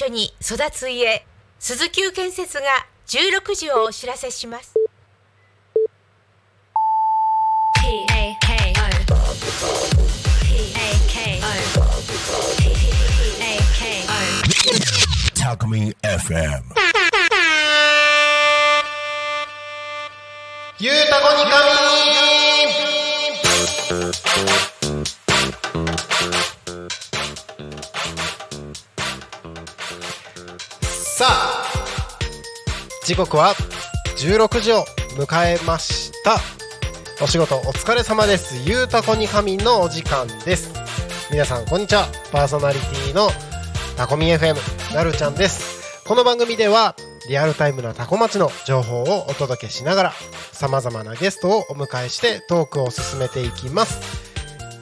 緒に育つ家鈴木建設が16時をお知らせします。FM. ゆうたこにかみ時刻は16時を迎えました。お仕事お疲れ様です。ゆうたこにかみのお時間です。皆さんこんにちは。パーソナリティのタコミ FM なるちゃんです。この番組ではリアルタイムなタコ町の情報をお届けしながら様々なゲストをお迎えしてトークを進めていきます。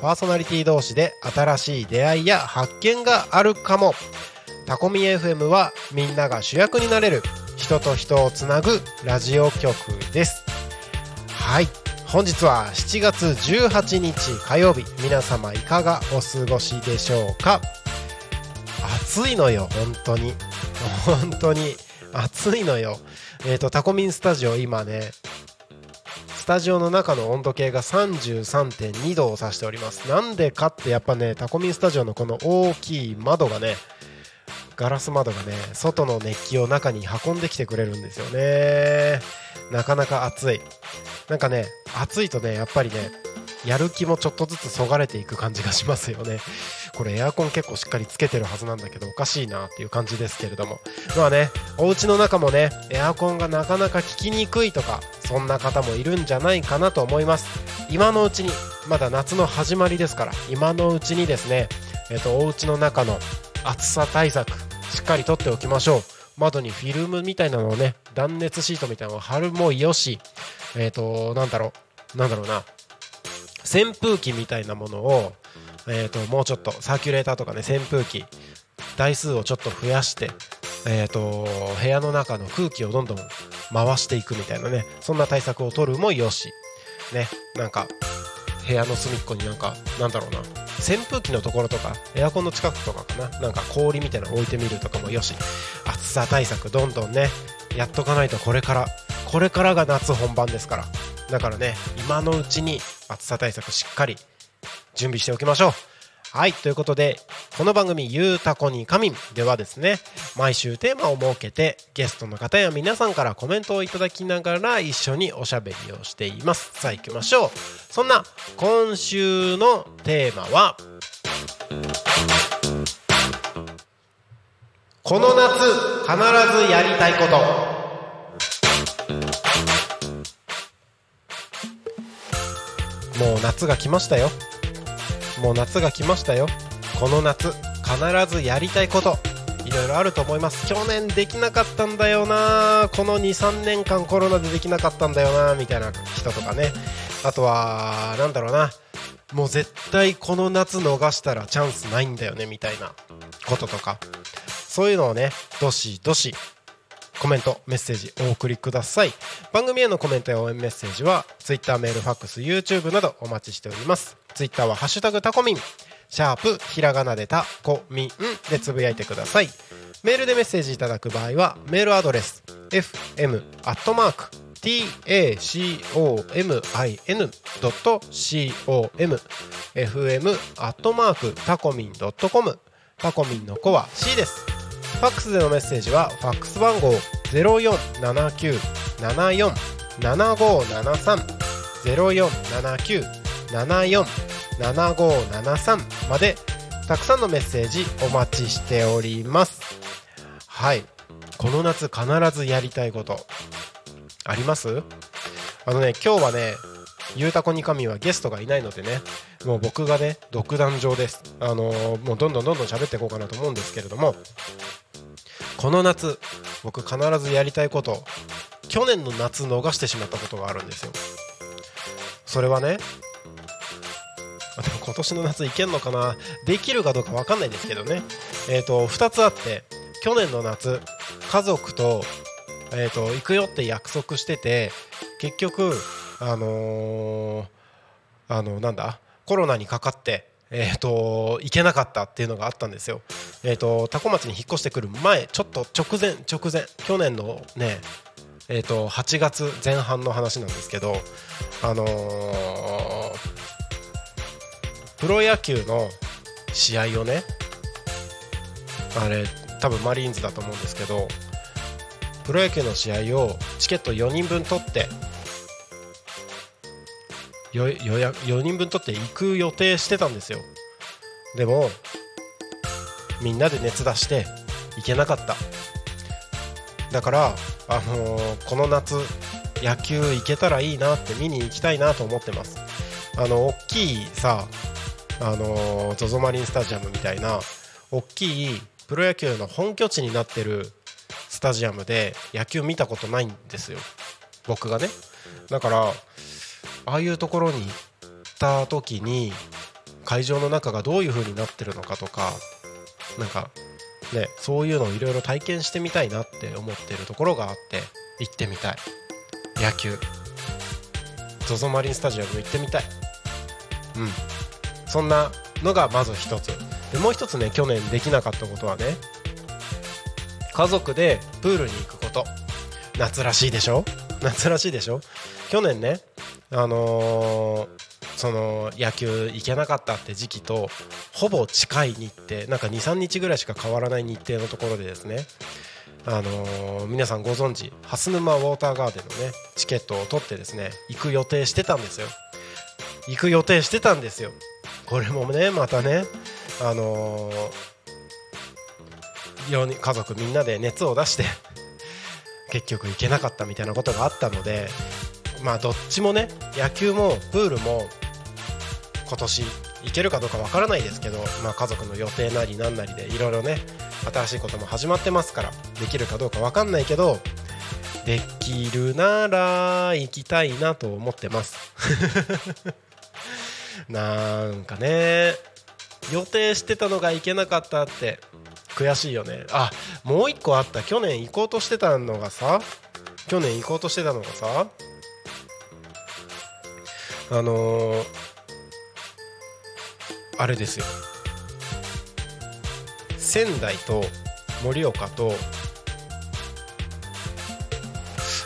パーソナリティ同士で新しい出会いや発見があるかも。タコミ FM はみんなが主役になれる人と人をつなぐラジオ局です。はい。本日は7月18日火曜日。皆様いかがお過ごしでしょうか？暑いのよ本当に。本当に暑いのよ。えっ、とタコミンスタジオ今ねタジオの中の温度計が33.2度を指しております。なんでかってやっぱねタコミンスタジオのこの大きい窓がねガラス窓がね外の熱気を中に運んできてくれるんですよね。なかなか暑い。なんかね暑いとねやっぱりねやる気もちょっとずつそがれていく感じがしますよね。これエアコン結構しっかりつけてるはずなんだけどおかしいなっていう感じですけれども。まあねお家の中もねエアコンがなかなか効きにくいとかそんな方もいるんじゃないかなと思います。今のうちにまだ夏の始まりですから今のうちにですねえっとお家の中の暑さ対策しっかりとっておきましょう。窓にフィルムみたいなのをね断熱シートみたいなのを貼るもよしえっ、となんだろうなんだろうな。扇風機みたいなものを、えー、ともうちょっとサーキュレーターとかね扇風機台数をちょっと増やして、えー、と部屋の中の空気をどんどん回していくみたいなねそんな対策を取るもよし。ねなんか部屋の隅っこになんかなんだろうな扇風機のところとかエアコンの近くとかかななんか氷みたいなの置いてみるとかもよし。暑さ対策どんどんねやっとかないとこれからこれからが夏本番ですから。だからね今のうちに暑さ対策しっかり準備しておきましょう。はいということでこの番組「ゆうたこに仮眠」ではですね毎週テーマを設けてゲストの方や皆さんからコメントをいただきながら一緒におしゃべりをしています。さあ行きましょう。そんな今週のテーマはこの夏必ずやりたいこと。もう夏が来ましたよ。もう夏が来ましたよ。この夏必ずやりたいこと。いろいろあると思います。去年できなかったんだよな。この23年間コロナでできなかったんだよな。みたいな人とかね。あとはなんだろうな。もう絶対この夏逃したらチャンスないんだよね。みたいなこととか。そういうのをねどしどしコメントメッセージお送りください。番組へのコメントや応援メッセージは Twitter メールファックス YouTube などお待ちしております。Twitter は「ハッシュタグタコミン」シャープひらがなでタコミンでつぶやいてください。メールでメッセージいただく場合はメールアドレス fm アットマーク tacomin.com fm アットマークタコミン .com タコミンの子は C です。ファックスでのメッセージはファックス番号0479747573 0479747573までたくさんのメッセージお待ちしております。はい。この夏必ずやりたいことあります？あのね今日はねゆうたこに神はゲストがいないのでねもう僕がね独壇場です。あのーもうどんどんどんどん喋っていこうかなと思うんですけれどもこの夏僕必ずやりたいこと去年の夏逃してしまったことがあるんですよ。それはねでも今年の夏行けんのかな？できるかどうか分かんないんですけどね。えっ、と2つあって去年の夏家族と,、えー、と行くよって約束してて結局あのーあのなんだ？コロナにかかってえー、と行けなかったっていうのがあったんですよ。えー、と多古町に引っ越してくる前ちょっと直前直前去年のねえー、と8月前半の話なんですけどあのープロ野球の試合をねあれ多分マリーンズだと思うんですけどプロ野球の試合をチケット4人分取って予約4人分取って行く予定してたんですよ。でもみんなで熱出して行けなかった。だから、あのーこの夏野球行けたらいいなって見に行きたいなと思ってます。あの大きいさあの ZOZO マリンスタジアムみたいな大きいプロ野球の本拠地になってるスタジアムで野球見たことないんですよ。僕がね。だからああいうところに行った時に会場の中がどういう風になってるのかとかなんかねそういうのをいろいろ体験してみたいなって思ってるところがあって行ってみたい。野球。ZOZO マリンスタジアム行ってみたい。うん。そんなのがまず一つ。でもう一つね去年できなかったことはね家族でプールに行くこと。夏らしいでしょ？夏らしいでしょ？去年ねあのーその野球行けなかったって時期とほぼ近い日程なんか23日ぐらいしか変わらない日程のところでですね。あのー皆さんご存知蓮沼ウォーターガーデンのねチケットを取ってですね行く予定してたんですよ。行く予定してたんですよ。これもねまたねあのー家族みんなで熱を出して結局行けなかったみたいなことがあったのでまあどっちもね野球もプールも今年行けるかどうかわからないですけど、まあ、家族の予定なりなんなりでいろいろね新しいことも始まってますからできるかどうかわかんないけどできるなら行きたいなと思ってます。なんかね予定してたのが行けなかったって悔しいよね。あもう一個あった。去年行こうとしてたのがさ去年行こうとしてたのがさあのーあれですよ。仙台と盛岡と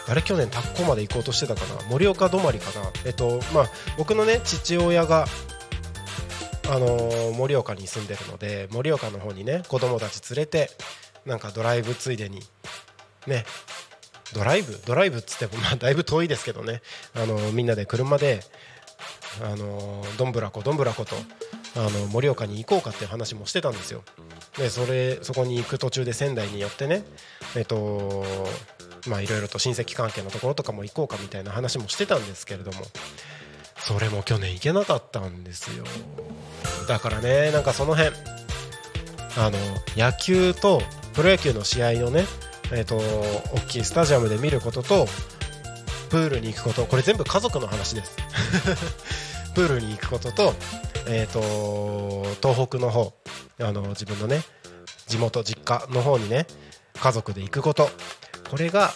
あれ去年田子まで行こうとしてたかな？盛岡止まりかな？えっとまあ僕のね父親があのー盛岡に住んでるので盛岡の方にね子供たち連れてなんかドライブついでにねドライブ？ドライブっつってもまあだいぶ遠いですけどね。あのーみんなで車であのどんぶらこどんぶらことあの盛岡に行こうかっていう話もしてたんですよ。でそれそこに行く途中で仙台に寄ってねえっとまあいろいろと親戚関係のところとかも行こうかみたいな話もしてたんですけれどもそれも去年行けなかったんですよ。だからねなんかその辺あの野球とプロ野球の試合をねえっと大きいスタジアムで見ることとプールに行くこと。これ全部家族の話です。プールに行くことと,、えー、と東北の方あの自分のね地元実家の方にね家族で行くこと。これが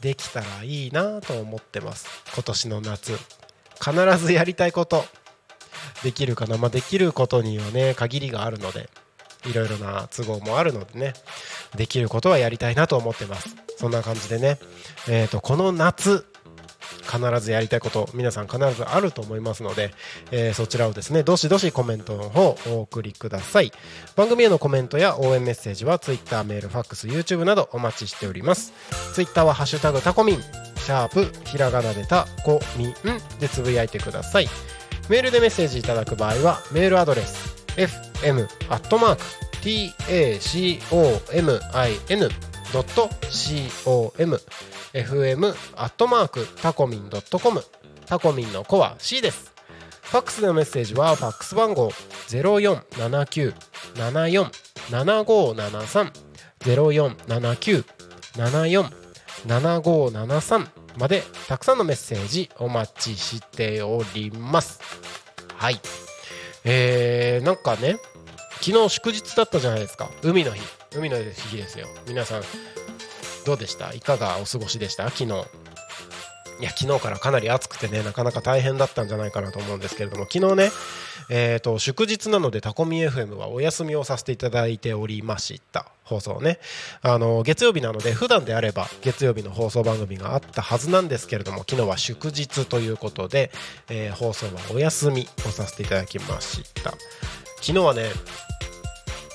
できたらいいなと思ってます。今年の夏。必ずやりたいこと。できるかな、まあ、できることにはね限りがあるのでいろいろな都合もあるのでねできることはやりたいなと思ってます。そんな感じでね、えー、とこの夏必ずやりたいこと皆さん必ずあると思いますので、えーそちらをですねどしどしコメントの方お送りください。番組へのコメントや応援メッセージは Twitter メールファックス YouTube などお待ちしております。Twitter は「ハッシュタグタコミン」シャープひらがなでタコミンでつぶやいてください。メールでメッセージいただく場合はメールアドレス fm.tacomin fm アットマークタコミン .com タコミンの子は C です。ファックスでのメッセージはファックス番号0479747573 0479747573までたくさんのメッセージお待ちしております。はい。えー、なんかね昨日祝日だったじゃないですか。海の日。海の日ですよ。皆さんどうでした？いかがお過ごしでした？昨日。いや昨日からかなり暑くてねなかなか大変だったんじゃないかなと思うんですけれども昨日ねえーと、祝日なのでタコミ FM はお休みをさせていただいておりました。放送ね。あの月曜日なので普段であれば月曜日の放送番組があったはずなんですけれども昨日は祝日ということで、えー、放送はお休みをさせていただきました。昨日はね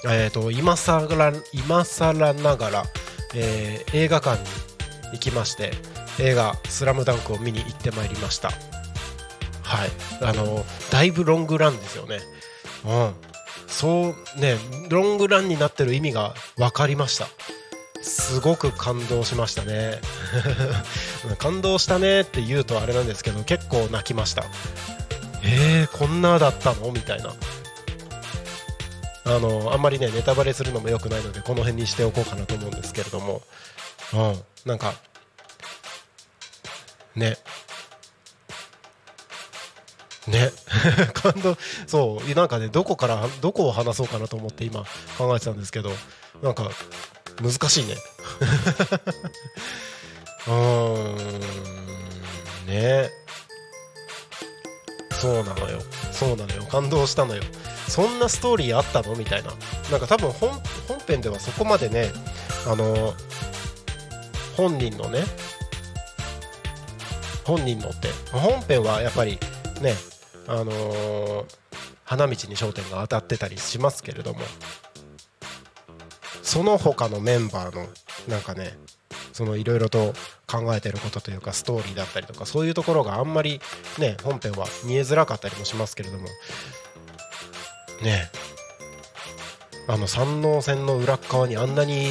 えーと、今更今更ながら、えー、映画館に行きまして映画「スラムダンクを見に行ってまいりました。はい。あのだいぶロングランですよね。うん。そうねロングランになってる意味が分かりました。すごく感動しましたね。感動したねって言うとあれなんですけど結構泣きました。えー、こんなだったの？みたいな。あのあんまりねネタバレするのも良くないのでこの辺にしておこうかなと思うんですけれども。うん。なんかね。ね。感動そう。なんかねどこからどこを話そうかなと思って今考えてたんですけど。なんか難しいね。うーん。ね。そうなのよ。そうなのよ。感動したのよ。そんなストーリーあったの？みたいな。なんか多分本編ではそこまでねあの本人のね本人のって本編はやっぱりねあのー、花道に焦点が当たってたりしますけれどもその他のメンバーのなんかねそのいろいろと考えてることというかストーリーだったりとかそういうところがあんまりね本編は見えづらかったりもしますけれどもねあの山王線の裏側にあんなに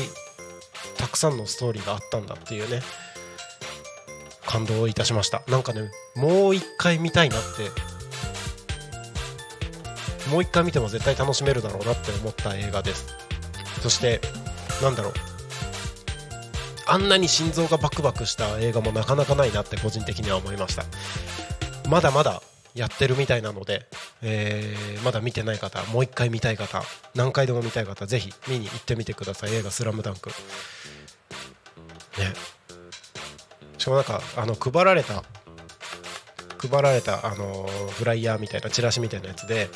たくさんのストーリーがあったんだっていうね。感動いたしました。なんかねもう一回見たいなって。もう一回見ても絶対楽しめるだろうなって思った映画です。そしてなんだろう。あんなに心臓がバクバクした映画もなかなかないなって個人的には思いました。まだまだやってるみたいなので、えー、まだ見てない方もう一回見たい方何回でも見たい方ぜひ見に行ってみてください。映画「スラムダンク。ね。しかもなんかあの配られた配られた、あのフライヤーみたいなチラシみたいなやつで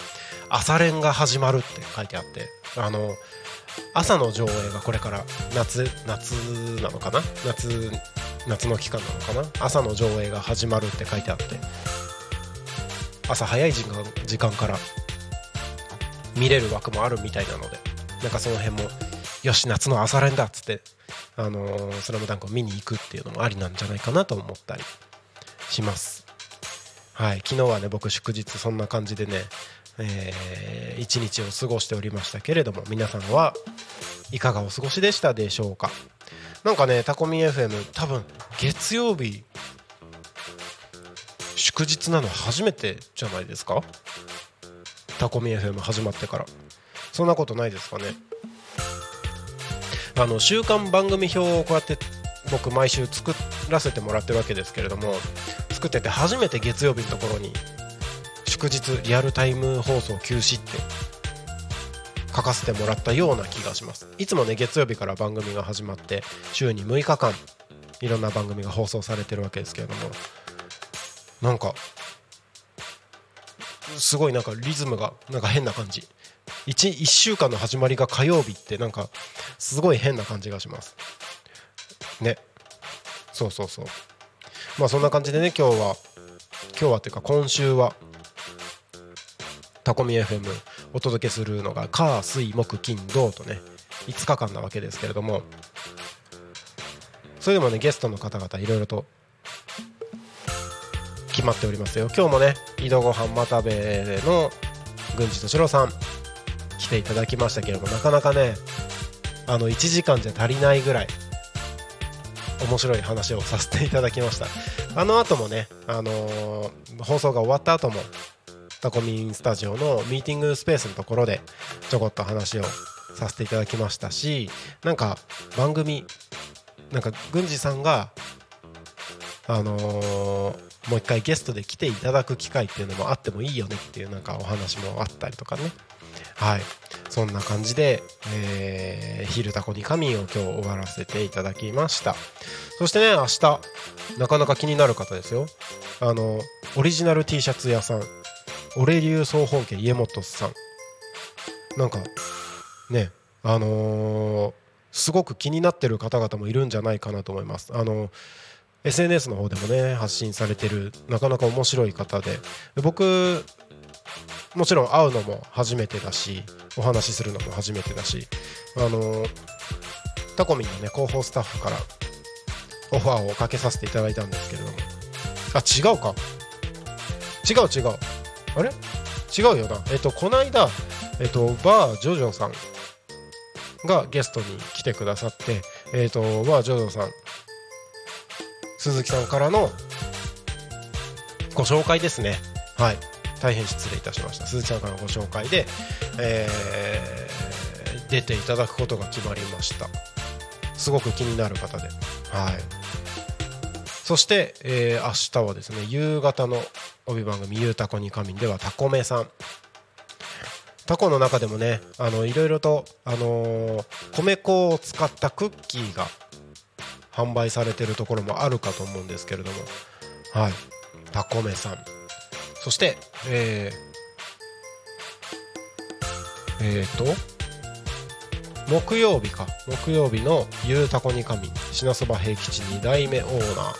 朝練が始まるって書いてあってあの朝の上映がこれから夏夏なのかな？夏夏の期間なのかな？朝の上映が始まるって書いてあって朝早い時間時間から見れる枠もあるみたいなのでなんかその辺もよし夏の朝練だっつって「あのー、スラムダンクを見に行くっていうのもありなんじゃないかなと思ったりします。はい昨日はね僕祝日そんな感じでねえー、一日を過ごしておりましたけれども皆さんはいかがお過ごしでしたでしょうか？なんかねタコミ FM 多分月曜日祝日なの初めてじゃないですか？タコミ FM 始まってから。そんなことないですかね？あの週刊番組表をこうやって僕毎週作らせてもらってるわけですけれども作ってて初めて月曜日のところに祝日リアルタイム放送休止って書かせてもらったような気がします。いつもね月曜日から番組が始まって週に6日間いろんな番組が放送されてるわけですけれどもなんかすごいなんかリズムがなんか変な感じ。1, 1週間の始まりが火曜日ってなんかすごい変な感じがします。ね。そうそうそう。まあそんな感じでね今日は今日はっていうか今週はタコミ FM お届けするのが火水木金土とね5日間なわけですけれども。それでもねゲストの方々いろいろと決まっておりますよ。今日もね井戸ごはんまたべの郡司敏郎さん来ていただきましたけれどもなかなかねあの1時間じゃ足りないぐらい面白い話をさせていただきました。あの後もね、あのー、放送が終わった後もタコミンスタジオのミーティングスペースのところでちょこっと話をさせていただきましたしなんか番組なんか郡司さんがあのーもう一回ゲストで来ていただく機会っていうのもあってもいいよねっていうなんかお話もあったりとかね。はい。そんな感じで、え、昼タコに神を今日終わらせていただきました。そしてね明日なかなか気になる方ですよ。あのオリジナル T シャツ屋さん。オレ流総本家家元さん。なんかねあのーすごく気になってる方々もいるんじゃないかなと思います。あの SNS の方でもね発信されてるなかなか面白い方で。僕もちろん会うのも初めてだしお話しするのも初めてだしあのタコミンのね広報スタッフからオファーをかけさせていただいたんですけれども。あ違うか。違う違う。あれ？違うよな。えっとこないだえっとバージョジョさんがゲストに来てくださってえっとバージョジョさん鈴木さんからのご紹介ですね。はい。大変失礼いたしました。鈴木さんからのご紹介で、えー出ていただくことが決まりました。すごく気になる方で。はい。そして、えー明日はですね夕方の帯番組「ゆうたこに仮眠」ではタコメさん。タコの中でもねあのいろいろと、あのー米粉を使ったクッキーが販売されてるところもあるかと思うんですけれども。はい。タコメさん。そしてえー、えー、と木曜日か。木曜日の「ゆうたこに神品そば平吉2代目オーナー」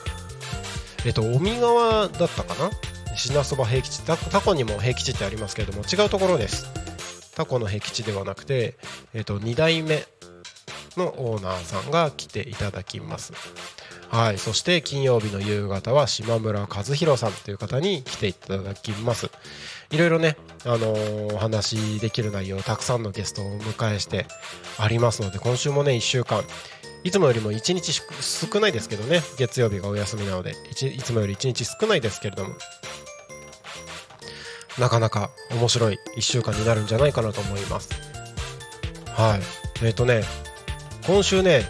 えっ、と尾身川だったかな？品そば平吉。タタコにも平吉ってありますけれども違うところです。タコの平吉ではなくて、えっと2代目のオーナーさんが来ていただきます。はい。そして金曜日の夕方は島村和弘さんという方に来ていただきます。いろいろね、あのーお話できる内容たくさんのゲストをお迎えしてありますので今週もね1週間いつもよりも1日少ないですけどね月曜日がお休みなのでいちいつもより1日少ないですけれどもなかなか面白い1週間になるんじゃないかなと思います。はい。えっ、とね今週ね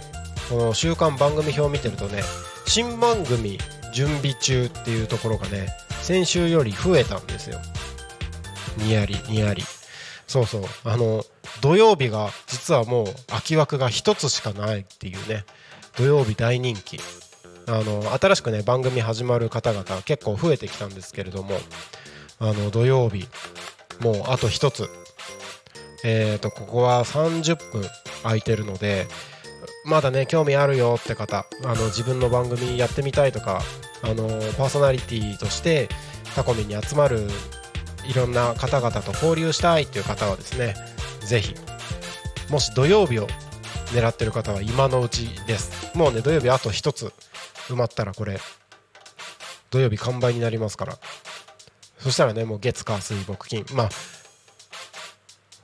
この週間番組表を見てるとね新番組準備中っていうところがね先週より増えたんですよ。にやりにやり。そうそう。あの土曜日が実はもう空き枠が1つしかないっていうね土曜日大人気。あの新しくね番組始まる方々結構増えてきたんですけれどもあの土曜日もうあと1つえー、とここは30分空いてるのでまだね興味あるよって方あの自分の番組やってみたいとかあのパーソナリティとしてタコミに集まるいろんな方々と交流したいっていう方はですねぜひもし土曜日を狙ってる方は今のうちです。もうね土曜日あと1つ埋まったらこれ土曜日完売になりますから。そしたらねもう月火水木金。まあ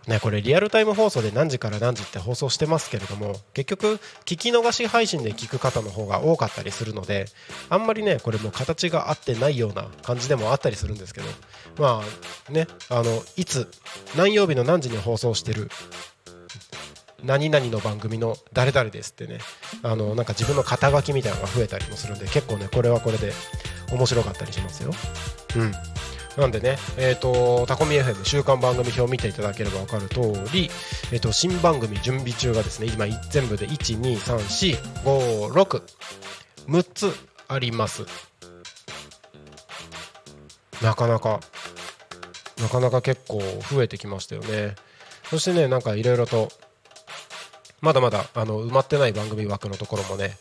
ね、これリアルタイム放送で何時から何時って放送してますけれども結局聞き逃し配信で聞く方の方が多かったりするのであんまりねこれも形が合ってないような感じでもあったりするんですけどまあねあのいつ何曜日の何時に放送してる何々の番組の誰々ですってねあのなんか自分の肩書きみたいなのが増えたりもするんで結構ねこれはこれで面白かったりしますよ。うん。なんでね、えっ、と、タコミ FM 週間番組表を見ていただければ分かる通り、えっ、と、新番組準備中がですね、今全部で1、2、3、4、5、6、6つあります。なかなか、なかなか結構増えてきましたよね。そしてね、なんかいろいろと、まだまだあの埋まってない番組枠のところもね、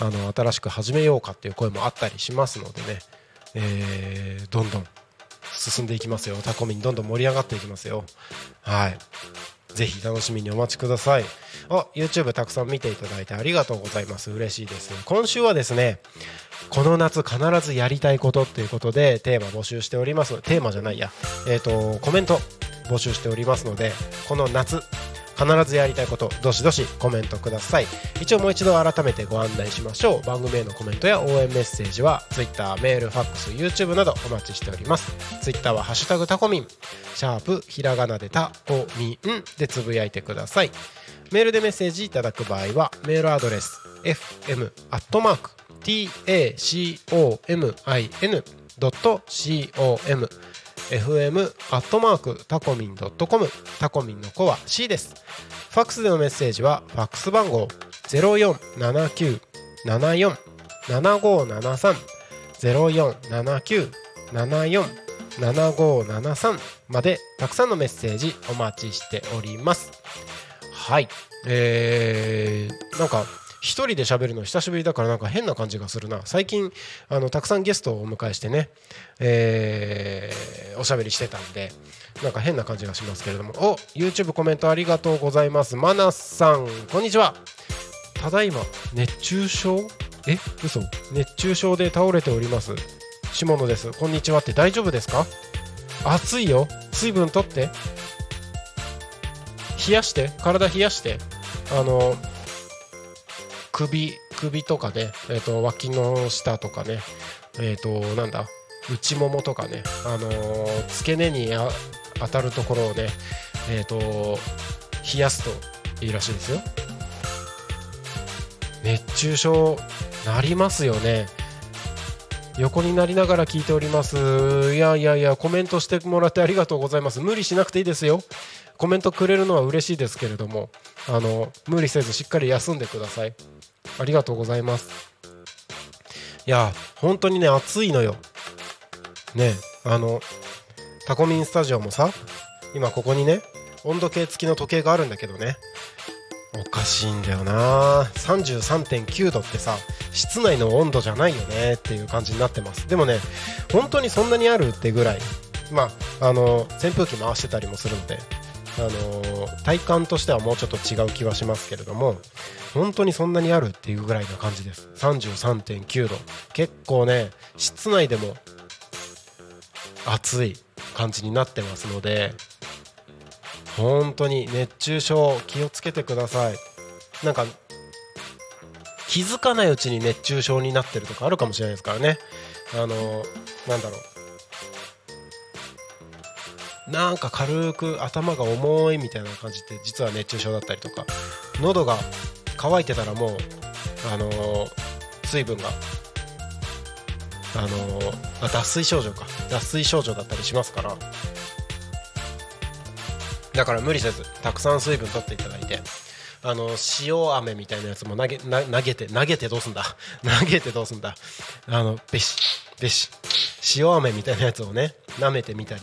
あの新しく始めようかっていう声もあったりしますのでね、えーどんどん進んでいきますよ。タコミンどんどん盛り上がっていきますよ。はい。ぜひ楽しみにお待ちください。あ YouTube たくさん見ていただいてありがとうございます。嬉しいです。今週はですねこの夏必ずやりたいことっていうことでテーマ募集しております。テーマじゃないや。えっ、とコメント募集しておりますのでこの夏必ずやりたいことどしどしコメントください。一応もう一度改めてご案内しましょう。番組へのコメントや応援メッセージは Twitter メールファックス YouTube などお待ちしております。Twitter は「ハッシュタグタコミン」シャープひらがなでタコミンでつぶやいてください。メールでメッセージいただく場合はメールアドレス fm.tacomin.com fm アットマークタコミン .com タコミンの子は C です。ファックスでのメッセージはファックス番号0479747573 0479747573までたくさんのメッセージお待ちしております。はい。えー、なんか一人で喋るの久しぶりだからなんか変な感じがするな。最近あのたくさんゲストをお迎えしてね、えー、おしゃべりしてたんでなんか変な感じがしますけれども。お YouTube コメントありがとうございます。マナさんこんにちは。ただいま熱中症？え？嘘。熱中症で倒れております。下野です。こんにちは。って大丈夫ですか？暑いよ。水分取って。冷やして。体冷やして。あの首首とかね、えーと、脇の下とかねえっ、ー、となんだ内ももとかねあのー、付け根に当たるところをねえっ、と冷やすといいらしいですよ。熱中症なりますよね。横になりながら聞いております。いやいやいやコメントしてもらってありがとうございます。無理しなくていいですよ。コメントくれるのは嬉しいですけれどもあの無理せずしっかり休んでください。ありがとうございます。いや本当にね暑いのよ。ねあのタコミンスタジオもさ今ここにね温度計付きの時計があるんだけどね。おかしいんだよな。33.9度ってさ室内の温度じゃないよねっていう感じになってます。でもね本当にそんなにあるってぐらいまああの扇風機回してたりもするので。あの体感としてはもうちょっと違う気はしますけれども本当にそんなにあるっていうぐらいな感じです。33.9度結構ね室内でも暑い感じになってますので本当に熱中症気をつけてください。なんか気づかないうちに熱中症になってるとかあるかもしれないですからね。あのなんだろう。なんか軽く頭が重いみたいな感じって実は熱中症だったりとか喉が乾いてたらもうあのー、水分があのー、脱水症状か。脱水症状だったりしますから。だから無理せずたくさん水分取っていただいてあの塩飴みたいなやつも投げ投げて投げてどうすんだ。投げてどうすんだ。あのべしべし塩飴みたいなやつをね舐めてみたり。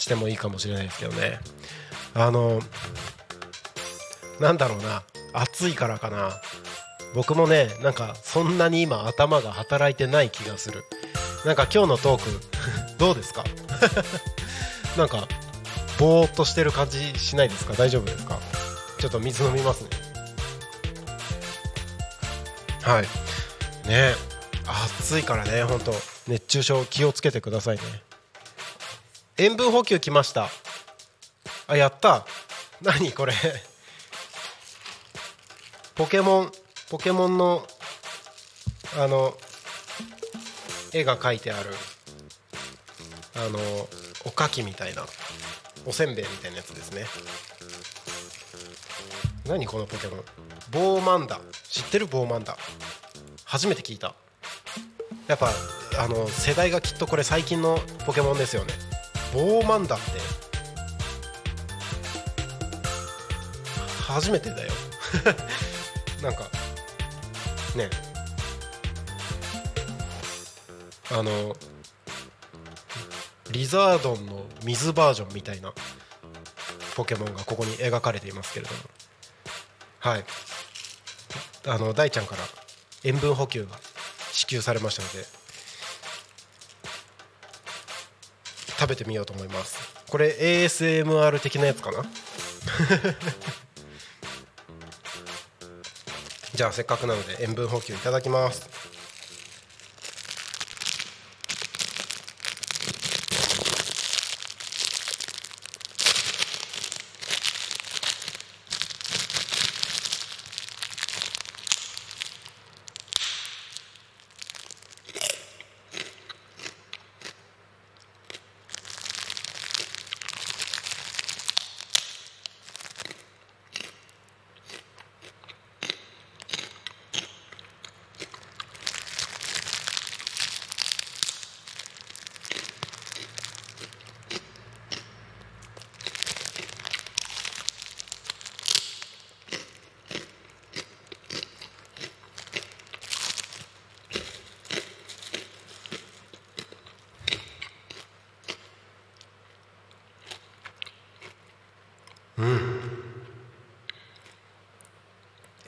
してもいいかもしれないですけどね。あのなんだろうな。暑いからかな。僕もねなんかそんなに今頭が働いてない気がする。なんか今日のトーク どうですか？なんかぼーっとしてる感じしないですか？大丈夫ですか？ちょっと水飲みますね。はい。ね暑いからね本当。熱中症気をつけてくださいね。塩分補給来ました。あやった。何これ。ポケモンポケモンのあの絵が描いてあるあのおかきみたいなおせんべいみたいなやつですね。何このポケモン。ボーマンダ。知ってる？ボーマンダ。初めて聞いた。やっぱあの世代がきっとこれ最近のポケモンですよね。ボーマンダって初めてだよ。なんかね。あのリザードンの水バージョンみたいなポケモンがここに描かれていますけれども。はい。あの大ちゃんから塩分補給が支給されましたのでべてみようと思います。これ ASMR 的なやつかな？じゃあせっかくなので塩分補給いただきます。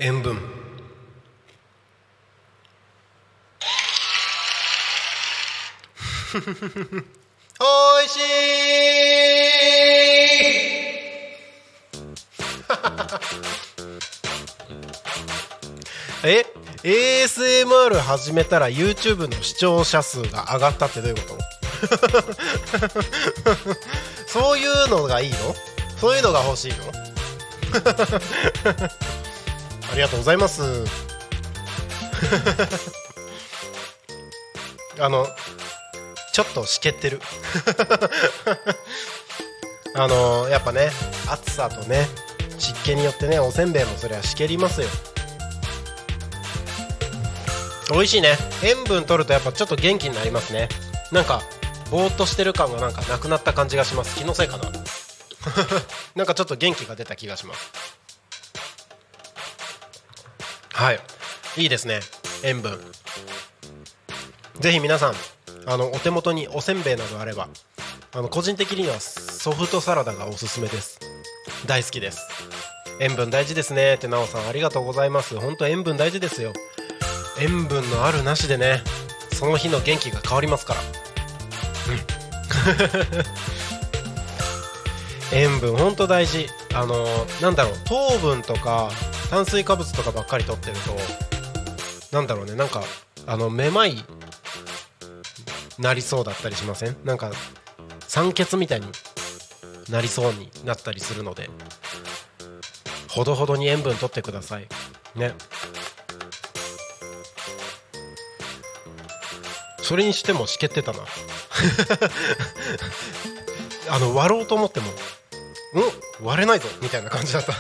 塩分。おいしい。え ASMR 始めたら YouTube の視聴者数が上がったってどういうこと？そういうのがいいの？そういうのが欲しいの？ありがとうございます。あのちょっとしけってる。あのやっぱね暑さとね湿気によってねおせんべいもそれはしけりますよ。美味しいね。塩分取るとやっぱちょっと元気になりますね。なんかぼーっとしてる感がなんかなくなった感じがします。気のせいかな。なんかちょっと元気が出た気がします。はい。いいですね。塩分。ぜひ皆さんあのお手元におせんべいなどあればあの個人的にはソフトサラダがおすすめです。大好きです。塩分大事ですね。ってなおさんありがとうございます。本当塩分大事ですよ。塩分のあるなしでねその日の元気が変わりますから。うん。塩分ほんと大事。あのなんだろう。糖分とか炭水化物とかばっかりとってるとなんだろうねなんかあのめまいなりそうだったりしません？なんか酸欠みたいになりそうになったりするのでほどほどに塩分とってください。ね。それにしてもしけってたな。あの割ろうと思ってもん？割れないぞみたいな感じだった。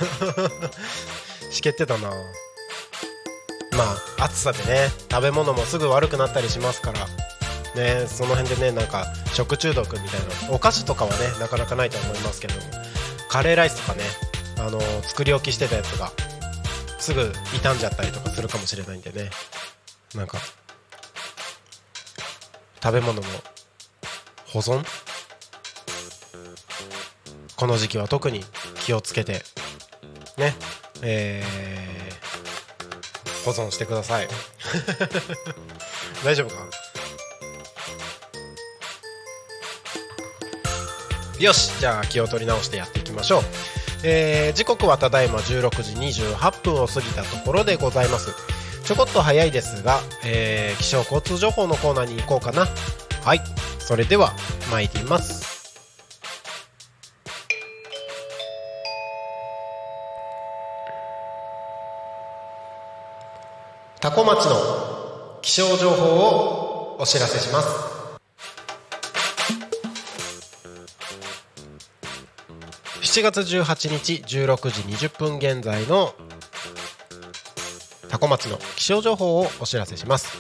しけってたな。まあ暑さでね食べ物もすぐ悪くなったりしますから。ねその辺でねなんか食中毒みたいな。お菓子とかはねなかなかないと思いますけど。もカレーライスとかねあの作り置きしてたやつがすぐ傷んじゃったりとかするかもしれないんでね。なんか食べ物の保存？この時期は特に気をつけてね。えー、保存してください。大丈夫か？よしじゃあ気を取り直してやっていきましょう、えー時刻はただいま16時28分を過ぎたところでございます。ちょこっと早いですが、えー気象交通情報のコーナーに行こうかな。はいそれでは参ります。タコ町の気象情報をお知らせします。7月18日16時20分現在のタコ町の気象情報をお知らせします。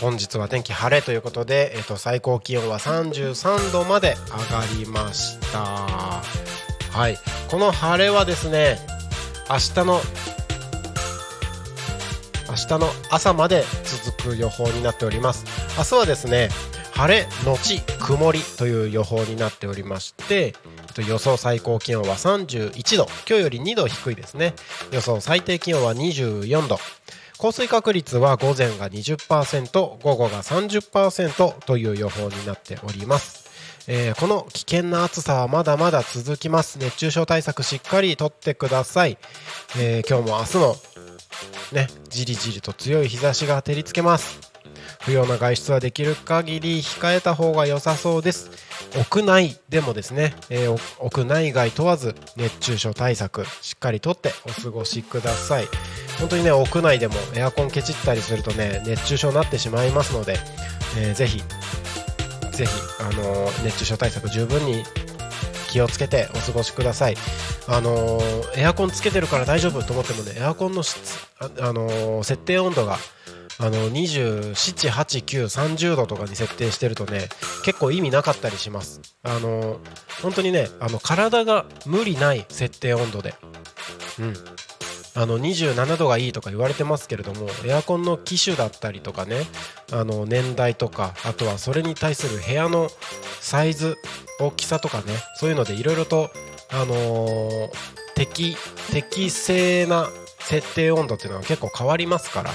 本日は天気晴れということで、えっと最高気温は33度まで上がりました。はい。この晴れはですね明日の明日の朝まで続く予報になっております。明日はですね晴れのち曇りという予報になっておりまして予想最高気温は31度今日より2度低いですね。予想最低気温は24度降水確率は午前が20%午後が30%という予報になっております。えーこの危険な暑さはまだまだ続きます。熱中症対策しっかりとってください、えー今日も明日のねじりじりと強い日差しが照りつけます。不要な外出はできる限り控えた方が良さそうです。屋内でもですね、えー屋内外問わず熱中症対策しっかりとってお過ごしください。本当にね屋内でもエアコンケチったりするとね熱中症になってしまいますので、えーぜひぜひ、あのー熱中症対策十分に気をつけてお過ごしください。あのーエアコンつけてるから大丈夫と思ってもね、エアコンの質あ、のー設定温度があの27、8、9、30度とかに設定してるとね、結構意味なかったりします。あのー本当にね、あの体が無理ない設定温度で。うん。あの27度がいいとか言われてますけれどもエアコンの機種だったりとかねあの年代とかあとはそれに対する部屋のサイズ大きさとかねそういうのでいろいろと、あのー適適正な設定温度っていうのは結構変わりますから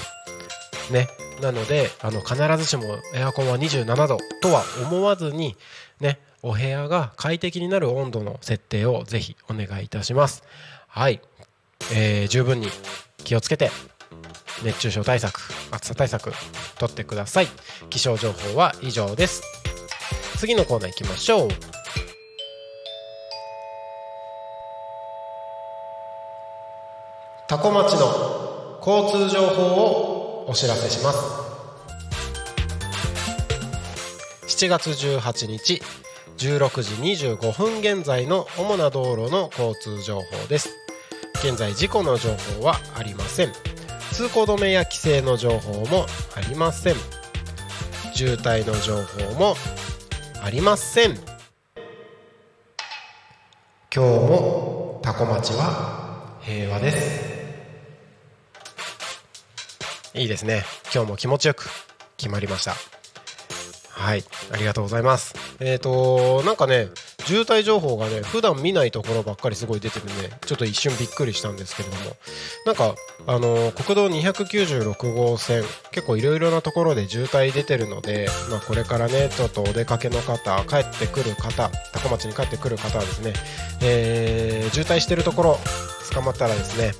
ね。なのであの必ずしもエアコンは27度とは思わずにねお部屋が快適になる温度の設定をぜひお願いいたします。はい、えー十分に気をつけて熱中症対策暑さ対策とってください。気象情報は以上です。次のコーナー行きましょう。タコ町の交通情報をお知らせします。7月18日16時25分現在の主な道路の交通情報です。現在事故の情報はありません。通行止めや規制の情報もありません。渋滞の情報もありません。今日もタコ町は平和です。いいですね。今日も気持ちよく決まりました。はい。ありがとうございます。えっ、となんかね渋滞情報がね普段見ないところばっかりすごい出てるんでちょっと一瞬びっくりしたんですけれども。なんかあの国道296号線結構いろいろなところで渋滞出てるので、まあ、これからねちょっとお出かけの方帰ってくる方高町に帰ってくる方はですね、えー渋滞してるところ捕まったらですね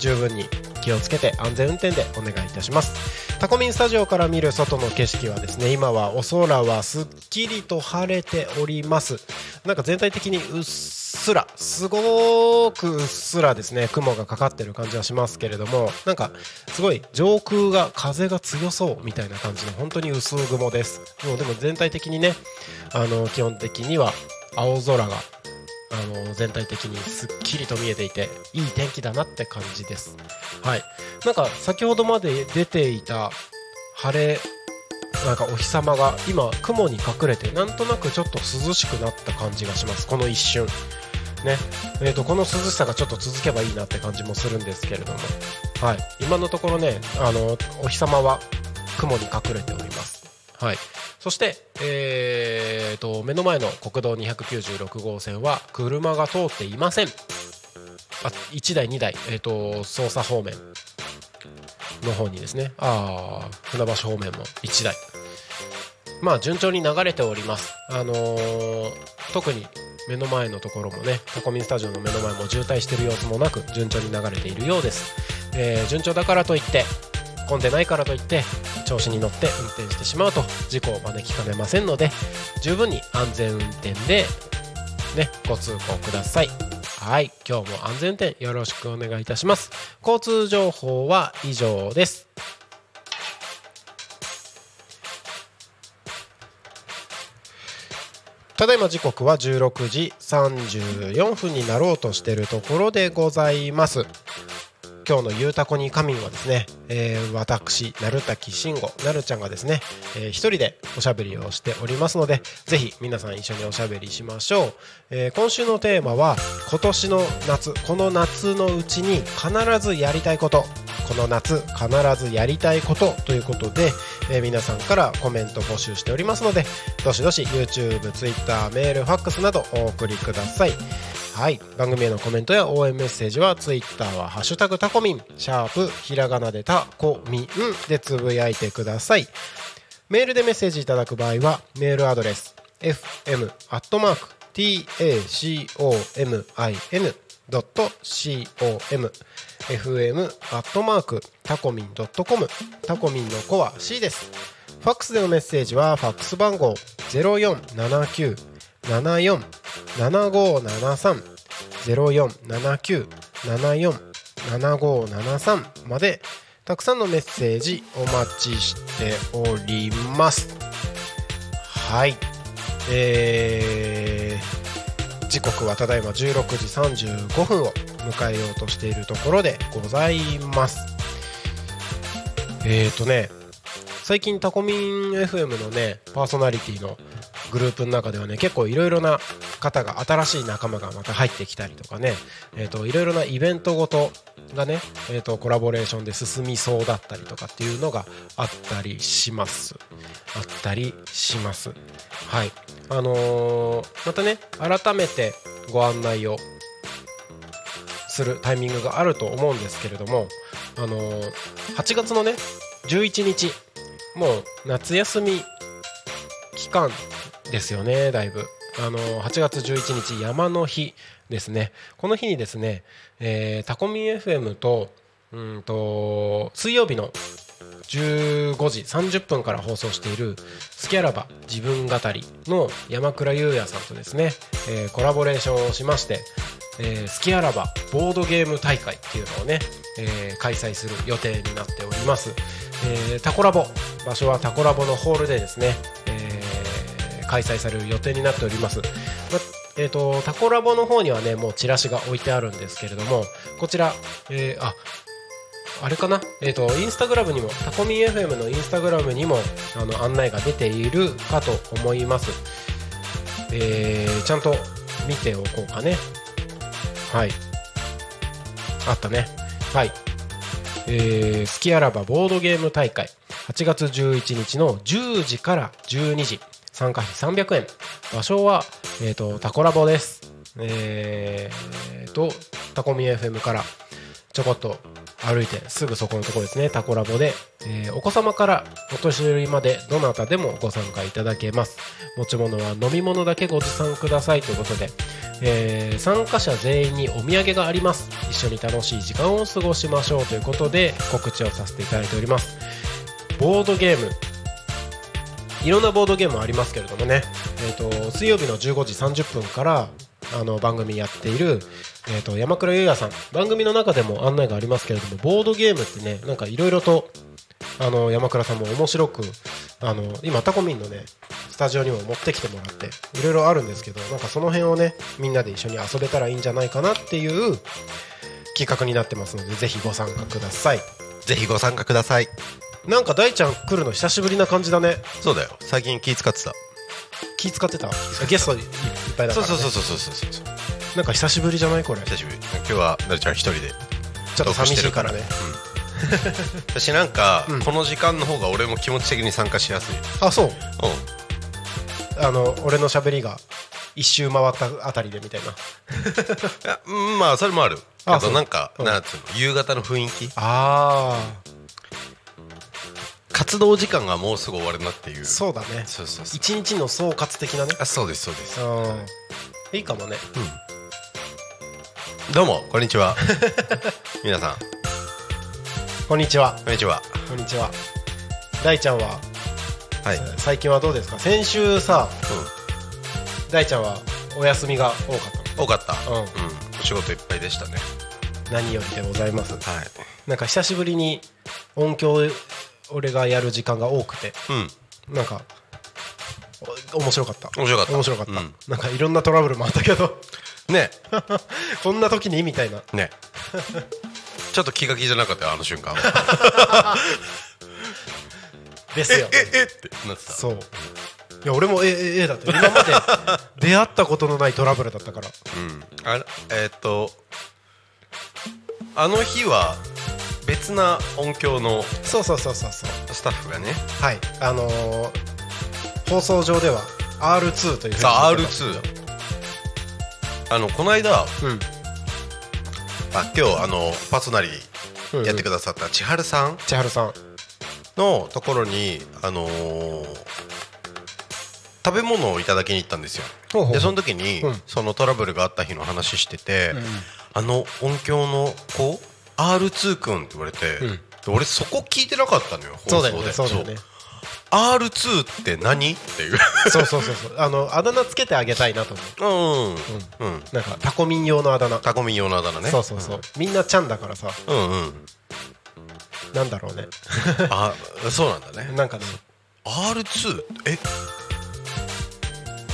十分に気をつけて安全運転でお願いいたします。タコミンスタジオから見る外の景色はですね今はお空はすっきりと晴れております。なんか全体的にうっすらすごくうっすらですね雲がかかってる感じはしますけれどもなんかすごい上空が風が強そうみたいな感じの本当に薄雲です。もうでも全体的にねあの基本的には青空があの全体的にすっきりと見えていていい天気だなって感じです。はい。なんか先ほどまで出ていた晴れなんかお日様が今雲に隠れてなんとなくちょっと涼しくなった感じがします。この一瞬。ね。えー、とこの涼しさがちょっと続けばいいなって感じもするんですけれども。はい。今のところねあのお日様は雲に隠れております。はい。そして、えー、と目の前の国道296号線は車が通っていません。あ1台2台、えー、と操作方面の方にですね。ああ船橋方面も1台。まあ順調に流れております。あのー特に目の前のところもねタコミンスタジオの目の前も渋滞してる様子もなく順調に流れているようです、えー順調だからといって混んでないからといって調子に乗って運転してしまうと事故を招きかねませんので十分に安全運転でねご通行ください。はい今日も安全運転よろしくお願いいたします。交通情報は以上です。ただいま時刻は16時34分になろうとしているところでございます。今日の「ゆうたこに仮眠」はですね、えー私鳴滝慎吾なるちゃんがですね、えー一人でおしゃべりをしておりますのでぜひ皆さん一緒におしゃべりしましょう、えー今週のテーマは今年の夏この夏のうちに必ずやりたいこと。この夏必ずやりたいこと。ということで、えー皆さんからコメント募集しておりますのでどしどし YouTube、Twitter、メール、ファックスなどお送りください。はい。番組へのコメントや応援メッセージは Twitter は「ハッシュタグタコミン」シャープひらがなでタコミンでつぶやいてください。メールでメッセージいただく場合はメールアドレス fm アットマーク tacomin.com fm アットマークタコミン .com タコミンの子は C です。ファックスでのメッセージはファックス番号0479 74 7573 0479 74 7573-0479-74-7573までたくさんのメッセージお待ちしております。はい。えー、時刻はただいま16時35分を迎えようとしているところでございます。えーとね最近タコミン FM のねパーソナリティのグループの中ではね結構いろいろな方が新しい仲間がまた入ってきたりとかね。いろいろなイベントごとがね、えー、とコラボレーションで進みそうだったりとかっていうのがあったりします。あったりします。はい。あのーまたね改めてご案内をするタイミングがあると思うんですけれども、あのー8月のね11日もう夏休み期間ですよねだいぶ、あの8月11日山の日ですね。この日にですね、えータコミン FM とうんと水曜日の15時30分から放送している「スキャラバ自分語り」の山倉優也さんとですね、えーコラボレーションをしまして、えースキャラバボードゲーム大会っていうのをね、えー開催する予定になっております、えータコラボ場所はタコラボのホールでですね、えー開催される予定になっております、まえー、とタコラボの方にはねもうチラシが置いてあるんですけれどもこちら、えーああれかな、えー、とインスタグラムにもタコミン FM のインスタグラムにもあの案内が出ているかと思います、えーちゃんと見ておこうかね。はい。あったね。はい。えー、スキアラバボードゲーム大会。8月11日の10時から12時。参加費300円。場所は、えー、とタコラボです。えー、とタコミ FM からちょこっと歩いてすぐそこのところですね。タコラボで、えーお子様からお年寄りまでどなたでもご参加いただけます。持ち物は飲み物だけご持参ください。ということで、えー参加者全員にお土産があります。一緒に楽しい時間を過ごしましょう。ということで告知をさせていただいております。ボードゲーム。いろんなボードゲームありますけれどもね、えー、と水曜日の15時30分からあの番組やっている、えー、と山倉優也さん。番組の中でも案内がありますけれどもボードゲームってねなんかいろいろとあの山倉さんも面白くあの今タコミンのねスタジオにも持ってきてもらっていろいろあるんですけどなんかその辺をねみんなで一緒に遊べたらいいんじゃないかなっていう企画になってますのでぜひご参加ください。ぜひご参加ください。なんか大ちゃん来るの久しぶりな感じだね。そうだよ。最近気使ってた。気使ってた？ゲストいっぱいだから、ね、そうそうそうそうそうそう。なんか久しぶりじゃないこれ？久しぶり。今日はなるちゃん一人でちょっと寂しいからね。私なんか、うん。この時間の方が俺も気持ち的に参加しやすい。あそう。うん。あの俺の喋りが一周回ったあたりでみたいな。まあそれもある。あそう。けどなんかうん。なんつうの夕方の雰囲気？あ活動時間がもうすぐ終わるなっていう。あそうだね。そうそうそう。一日の総括的なね。あそうですそうです。うん。いいかもね。どうもこんにちは。皆さん。こんにちは。こんにちは。こんにちは。大ちゃんは？はい、最近はどうですか？先週さ大ちゃんはお休みが多かっ多かった。うん。うん、お仕事いっぱいでしたね。た何よりでございます。はい。なんか久しぶりに音響俺がやる時間が多くて。うん。なんかお面白かった。面白かった。面白かった、うん。なんかいろんなトラブルもあったけど。ね。こんな時にみたいな。ね。ちょっと気が気じゃなかったよあの瞬間 ですよ。ええってなってた。そう。いや俺もえええだって今まで出会ったことのないトラブルだったから。うん。あれえーっとあの日は別な音響のそうそうそうそうそう。スタッフがね。はい。あのー放送上では R2 というふうにさあ言ってます R2 あのこの間うん。あ今日あのパーソナリうんうん。やってくださった千春さん千春さん。のところにあのー食べ物をいただきに行ったんですよ。ほうほうでその時に、うん。そのトラブルがあった日の話してて、ん。あの音響の子 R2 君って言われて、うん。で俺そこ聞いてなかったのよそうだよ放送でねそうだよね。R2 って何っていう。そうそうそうそう。あのあだ名つけてあげたいなと思う。うんうん。なんかタコミン用のあだ名。タコミン用のあだ名ね。そうそうそう。みんなちゃんだからさ。うんうん。なんだろうね。あそうなんだね。なんかね。R2 え？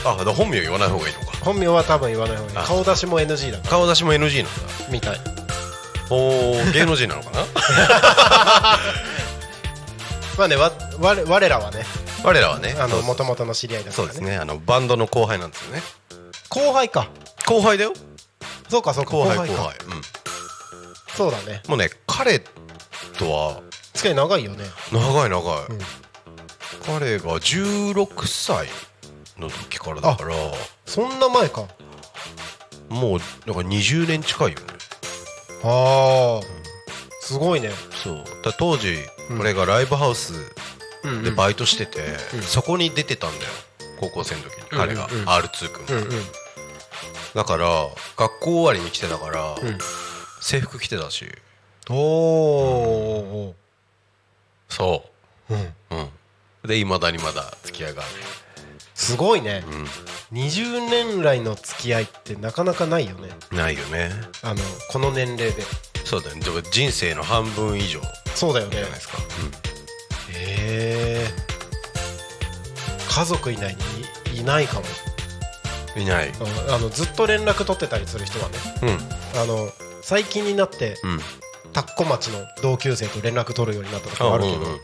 あ本名言わない方がいいのか。本名は多分言わない方がいい。あ。顔出しも NG だ顔出しも NG なんだ。みたいおー芸能人なのかな？まあねわ我我らはね。我らはねあのそうもともとの知り合いだかそうですね。あのバンドの後輩なんですよね。後輩か。後輩だよ。そうかそうか。後輩後か。輩。うん。そうだね。もうね彼とは付き合い長いよね。長い長い、うん。彼が16歳の時からだから。そんな前か。もうなんか20年近いよねああすごいね。そう。だ当時うん。俺がライブハウスうんでバイトしてて、うん。そこに出てたんだよ。高校生の時に彼が、うんうん。うん R2 君、うんうん。だから学校終わりに来てたから、うん。制服着てたし。おおそうん。う。うん。でいまだにまだ付き合いがあすごいね。る、20年来の付き合いってなかなかないよね。うん、ないよね。あのこの年齢で。そうだよね。人生の半分以上。じそうだよね。ゃないですか、へえ。家族以内にいいないかも。うん、い。ないあのずっと連絡取ってたりする人はね。うん。あの最近になってうん。田子町の同級生と連絡取るようになったとかあるけど、うんうんうん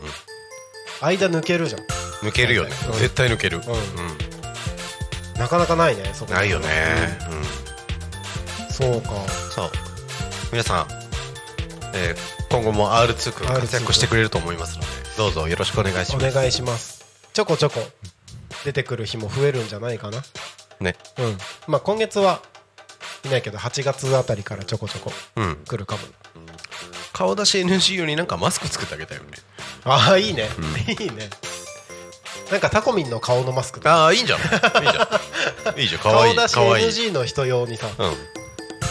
間抜けるじゃん。抜けるよね、うん。絶対抜ける、うん。なかなかないねそこ。ないよね、うん。うんそうか。そう。皆さん、えー今後も R2 君 R2 活躍してくれると思いますのでどうぞよろしくお願いします。お願いします。ちょこちょこ出てくる日も増えるんじゃないかな。ね。うん。まあ今月はいないけど8月あたりからちょこちょこうん。来るかも顔出し NG 用になんかマスク作ってあげたよね。ああいいね、いいね。なんかタコミンの顔のマスクああいいんじゃないいいじゃん。いいじゃん。かわい。い顔出しかわい。い NG の人用にさうん。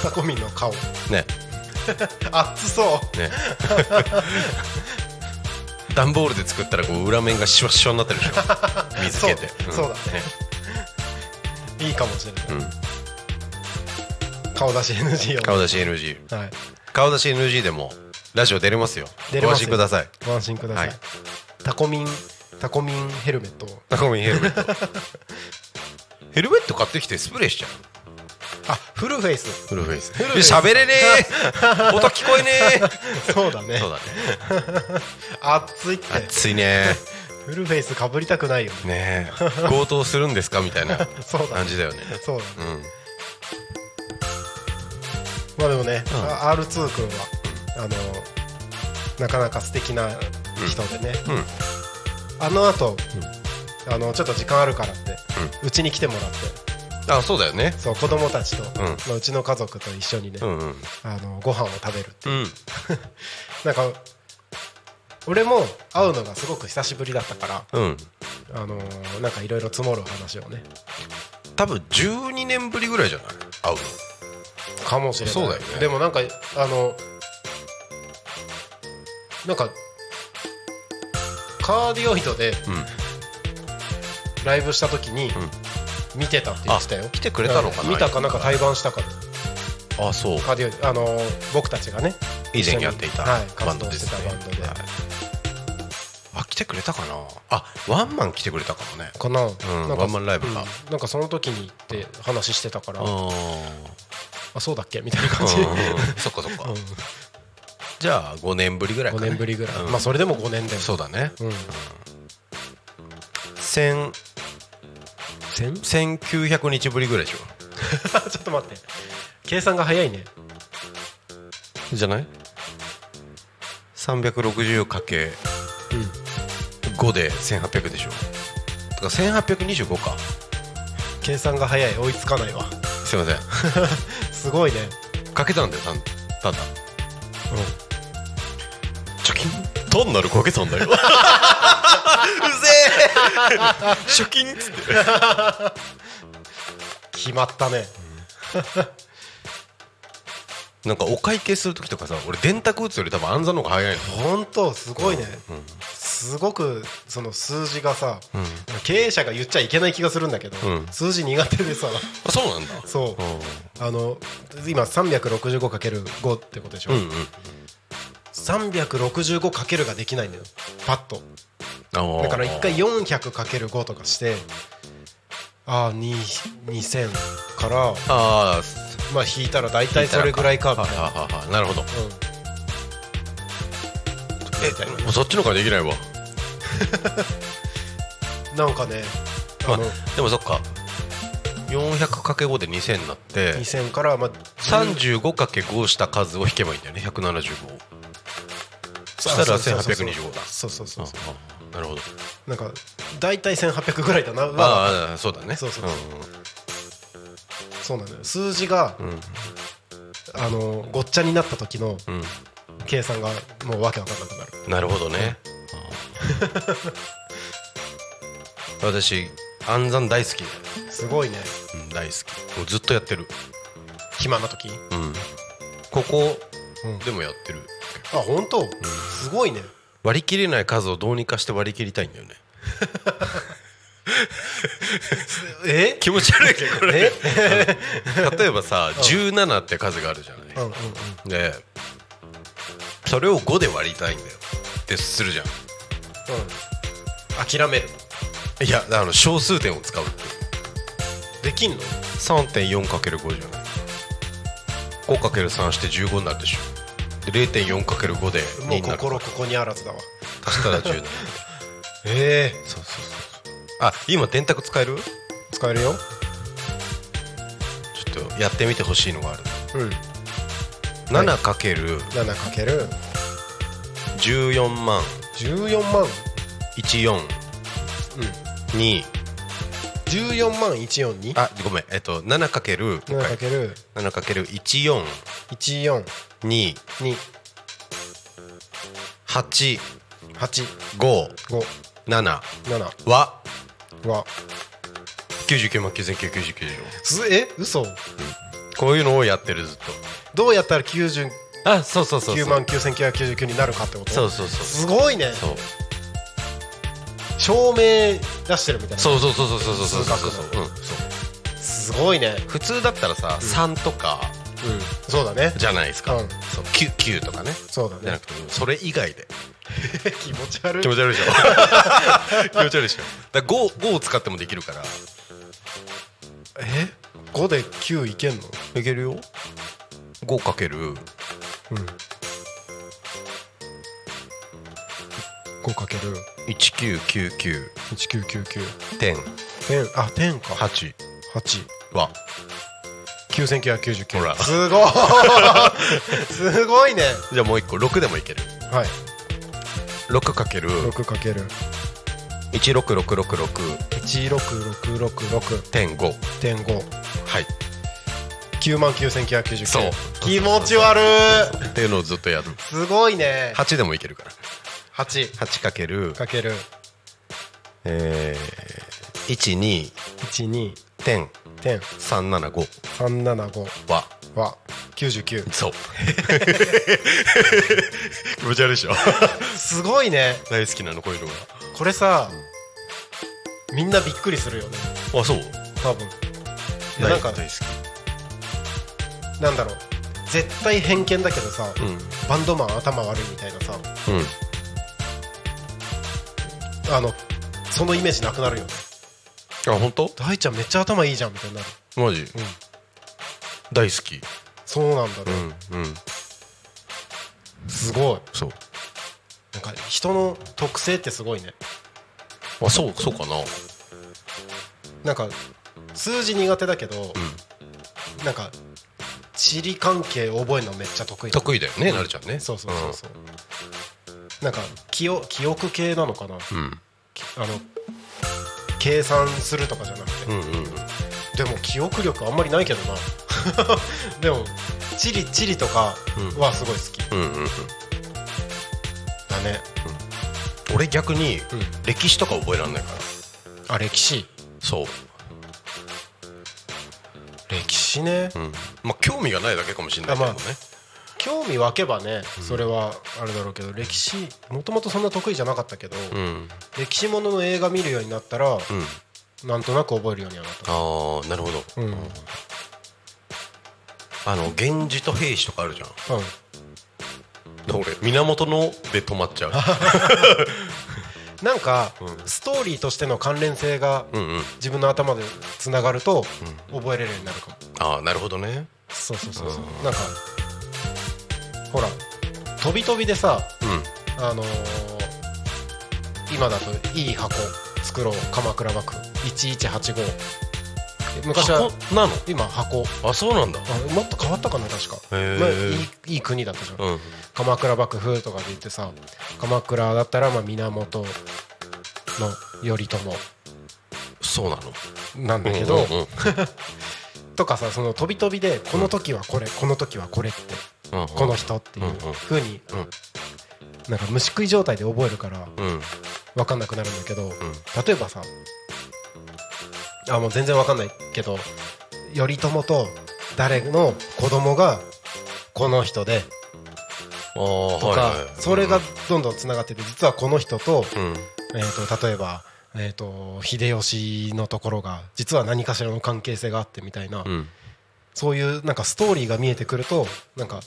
タコミンの顔。ね。熱そう。ね。段ボールで作ったらこう裏面がシワシワになってるでしょ。水気でそう。そうだね。いいかもしれない、うん。顔出し NG 用。顔出し NG はい。顔出し NG でもラジオ出れますよ。ご安心ください。ご安心ください、はい。タコミンタコミンヘルメット。をタコミンヘルメット。ヘルメット買ってきてスプレーしちゃう。あフルフェイス。フルフェイス。喋れねえ。音聞こえねえ。そうだね。そうだね。熱いって。暑いね。フルフェイスかぶりたくないよね。強盗するんですかみたいな感じだよね。そうだね。うん。まあでもね、うん。あ R2 君はあのなかなか素敵な人でね、うん。あの後、あのちょっと時間あるからってうち、に来てもらって。あそうだよね。そう子供たちと、ん。まあ、うちの家族と一緒にね、うんうん。あのご飯を食べるってう。ん。なんか俺も会うのがすごく久しぶりだったからうん。あのーなんかいろいろ積もる話をね。多分12年ぶりぐらいじゃない？会うの。かもしれない。そうだよね。でもなんかあのなんかカーディオイドでうん。ライブした時に見てたって言ってたよ。来てくれたのかな見たかなんか対バンしたかあそう。カーディオイドあのー僕たちがね以前やっていたはいバンドですね。たバンドで。はい。あ来てくれたかな。あワンマン来てくれたかもね。かな,、んなんかワンマンライブか。うん。なんかその時にって話してたからああそうだっけ？みたいなあ感じ、そっかそっか。うんじゃあ5年ぶりぐらいか5ね年ぶりぐらい、うん。まあそれでも5年だよ。そうだね。うん。1000 1900日ぶりぐらいでしょ。ちょっと待って。計算が早いね。じゃない？360×5 うんで1800でしょ。だから1825か。計算が早い。追いつかないわ。すいません。すごいね。かけたんだよたんただ。うん貯金単なるかけたんだよ。うぜえ。貯金っつって。決まったね。なんかお会計する時とかさ俺電卓打つより多分暗算の方が早いの。本当すごいね、うんすごくその数字がさ、うん。経営者が言っちゃいけない気がするんだけど、うん。数字苦手でさ。あそうなんだ。そう。うあの今 365×5 ってことでしょ、んうんうん365かけるができないんだよ。パッと。だから一回 400×5 とかしてああ2 2000からあまあ引いたら大体それぐらいか。みはたいな、ははは。なるほど。うん、みたいもうそっちの方ができないわ。な なんかねまああの、でもそっか。400×5 で2000になって2000からまあ10 35×5 した数を引けばいいんだよね。175そしたらあそうそう。そう1825だ。そうそうそうそう。なるほど。なんか大体1800ぐらいだな。はああそうだね。そうそうそう。そうなのよ。数字があのごっちゃになった時のうん。計算がもうわけわかんなくなる。なるほどね。私暗算大好き、すごいね。うん、大好き。もうずっとやってる。暇な時？うん。ここうん。でもやってるあ本当？すごいね。割り切れない数をどうにかして割り切りたいんだよね。え？気持ち悪いけどこれ。え？例えばさ17って数があるじゃない。うんうんうん。でそれを5で割りたいんだよ。ってするじゃん。うん。諦めるいやあの小数点を使うって。できんの？3.4×5 じゃない。5×3 して15になるでしょで 0.4×5 で2もうになる心ここにあらずだわ。足したら17 ええ。そうそうそうあ今電卓使える？使えるよ。ちょっとやってみてほしいのがある。うん。7×14 7かける。万。14万。14うん。に14万142あごめん。えっと 7× 7かける 7×14 14に2 8 8 5 5 7 7はは99万9999でしょすえ嘘。こういうのをやってるずっと。どうやったら99あそうそうそうそう。万9999になるかってこと？そうそうそうすごいね。そう。証明出してるみたいな。そうそうそうそうそうそうそうそう。うん。そう。すごいね。普通だったらさ3とかうんそうだね。じゃないですか。うん。そう。9, 9とかね。そうだね。じゃなくてそれ以外で。気持ち悪い。気持ち悪いでしょ。気持ち悪いでしょ。だから 5, 5を使ってもできるから。え？5で9いけんの？いけるよ。5かける。うん。5かける。1999 1999点。点。あ点か。8 8は9999ほら。すごい。すごいね。じゃあもう一個6でもいける。はい。6かける。6かける。16666 16666点5点5はい。9万9999そう。気持ち悪い。っていうのをずっとやる。すごいね。8でもいけるから。8 8かける。かける。えー、12 12点。点。375 375はは99そう。気持ち悪いでしょ？すごいね。大好きなのこういうのこれさみんなびっくりするよね。があそう？多分。い。やなんか大好なんだろう。絶対偏見だけどさきうん。バンドマン頭悪いみたいなさうん。あのそのイメージなくなるよねあ本当？大ちゃんめっちゃ頭いいじゃんみたいになる。マジ、大好き。そうなんだうね、んうん。すごい。そう。なんか人の特性ってすごいね。あそうそうかな。なんか数字苦手だけど、なんか地理関係覚えるのめっちゃ得意得意だよね、なるちゃんね。そうそうそうそう、なんか記憶記憶系なのかな。うん。あの計算するとかじゃなくて、うんうんうん。でも記憶力あんまりないけどな。でも地理地理とかはすごい好き。うんうんうん。だね、俺逆にん。歴史とか覚えらんないから。あ歴史？そう。歴史ね、うん。まあ興味がないだけかもしれないけどね。あま興味湧けばねそれはあれだろうけど歴史もともとそんな得意じゃなかったけど、うん。歴史ものの映画見るようになったら、うん。なんとなく覚えるようにはなった。ああなるほど。うん、うん、あの源氏と平氏とかあるじゃん。俺源ので止まっちゃう。なんか、うん。ストーリーとしての関連性がうんうん。自分の頭でつながると、覚えれるようになるかも。ああなるほどね。そうそうそうそう。うん。なんかほら飛び飛びでさうん。あのー今だといい箱作ろう。鎌倉幕府。1185昔は箱なの？今箱。あそうなんだ。あもっと変わったかな確か、まあ、いいいい国だったじゃん、うん。鎌倉幕府とかで言ってさ鎌倉だったらまあ源の頼朝。そうなの？なんだけど、うんうんうん。とかさその飛び飛びでこの時はこれこの時はこれって。うんこの人っていううんうにうん。なんか虫食い状態で覚えるからうん。分かんなくなるんだけど例えばさあもう全然分かんないけど頼朝と誰の子供がこの人でとかそれがどんどんつながってて実はこの人とうん。えーと例えばえーと秀吉のところが実は何かしらの関係性があってみたいなうん。そういうなんかストーリーが見えてくるとなんか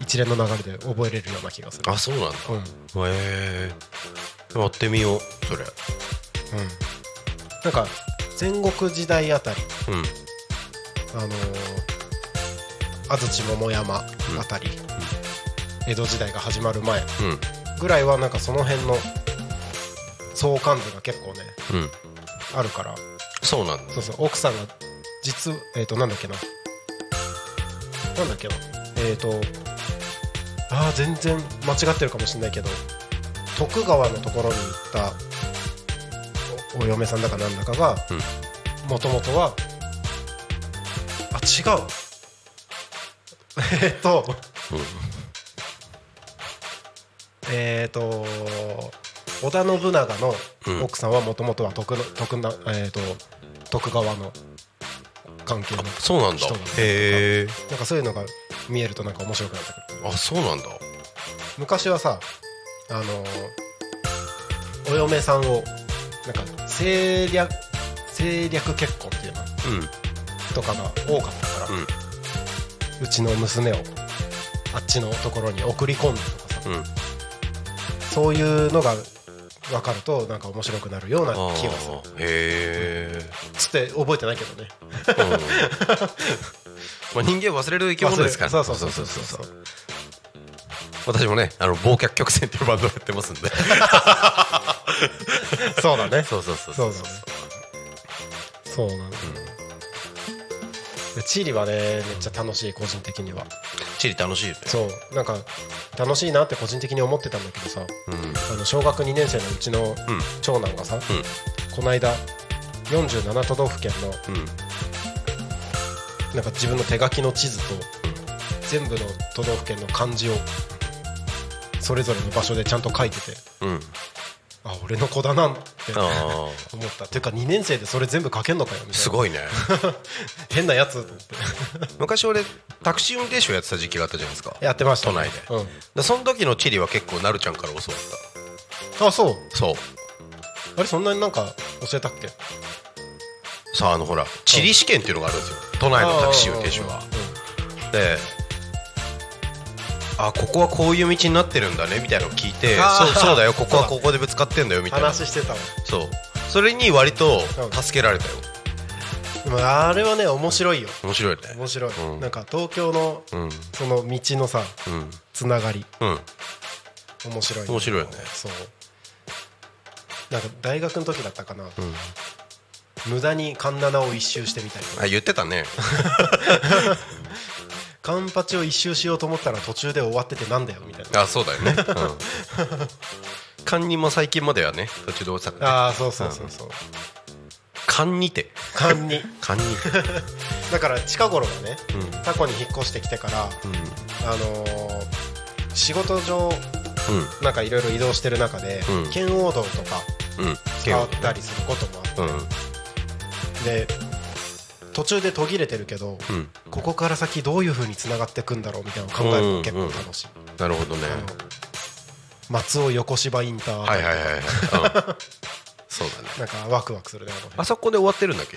一連の流れで覚えれるような気がする。あそうなんだ。うん。うん、へえ。やってみようそれ。なんか戦国時代あたり。うん。あのー安土桃山あたり、江戸時代が始まる前うん。ぐらいはなんかその辺の相関図が結構ねうん。あるから。そうなんだ。そうそう。奥さんが実えっ、となんだっけな。なんだっけな。えっ、とああ全然間違ってるかもしれないけど徳川のところに行ったおお嫁さんだかなんだかがもともとはあ違う。えっとえっと織田信長の奥さんはもともとは徳の徳な、えー、と徳川の関係のそうなんだ。へえなんかそういうのが見えるとなんか面白くなってくる。あそうなんだ。昔はさあのお嫁さんをなんか政略政略結婚っていうのうん。とかが多かったから、うちの娘をあっちのところに送り込んでとかさうん。うんそういうのが分かるとなんか面白くなるような気がする。へえつって覚えてないけどね まあ人間忘れる生き物ですから。そうそうそうそうそうそう。私もねあの忘却曲線っていうバンドをやってますんで。そうだね。そうそうそうそう。そうなんだ、でチリはねめっちゃ楽しい個人的には。チリ楽しいよね。そう。なんか楽しいなって個人的に思ってたんだけどさ。うん。あの小学2年生のうちのうん。長男がさ、この間47都道府県のうんなんか自分の手書きの地図と全部の都道府県の漢字をそれぞれの場所でちゃんと書いててうん。あ俺の子だなってあ思った。っていうか2年生でそれ全部書けんのかよみたいな。あすごいね。変なやつと思って。昔俺タクシー運転手をやってた時期があったじゃないですか。やってました、都内で。うん、でその時のチリは結構なるちゃんから教わっあそう。たそう。あれそんなになんか教えたっけ？さああのほら地理試験っていうのがあるんですよ。都内のタクシー運転手は。であここはこういう道になってるんだねみたいなのを聞いてそうそうだよ ここはここでぶつかってんだよみたいな。話してたわ。そう。それに割とうん。助けられたよ。あれはね面白いよ。面白いね。面白い、うん。なんか東京のうん。その道のさうん。つながり。うん。面白い面白いよね。そう。なんか大学の時だったかな、無駄にカンナナを一周してみたりとか。あ言ってたね。カンパチを一周しようと思ったら途中で終わっててなんだよみたいな。あそうだよね。うん。勘にも最近まではね途中で落ちたからね。ああそうそうそうそう。勘にて勘に勘にてだから近頃がねうん。タコに引っ越してきてからうあのー仕事上ん。なんかいろいろ移動してる中で、うん。圏央道とかうん。うん使ったりすることもあっうん。て、で途中で途切れてるけど、うん。ここから先どういう風につながっていくんだろうみたいなのを考えるのが結構楽しい、なるほどね。松尾横芝インター、はいはいはいはい。うん。そうだね。なんかワクワクするねあそこで終わってるんだっけ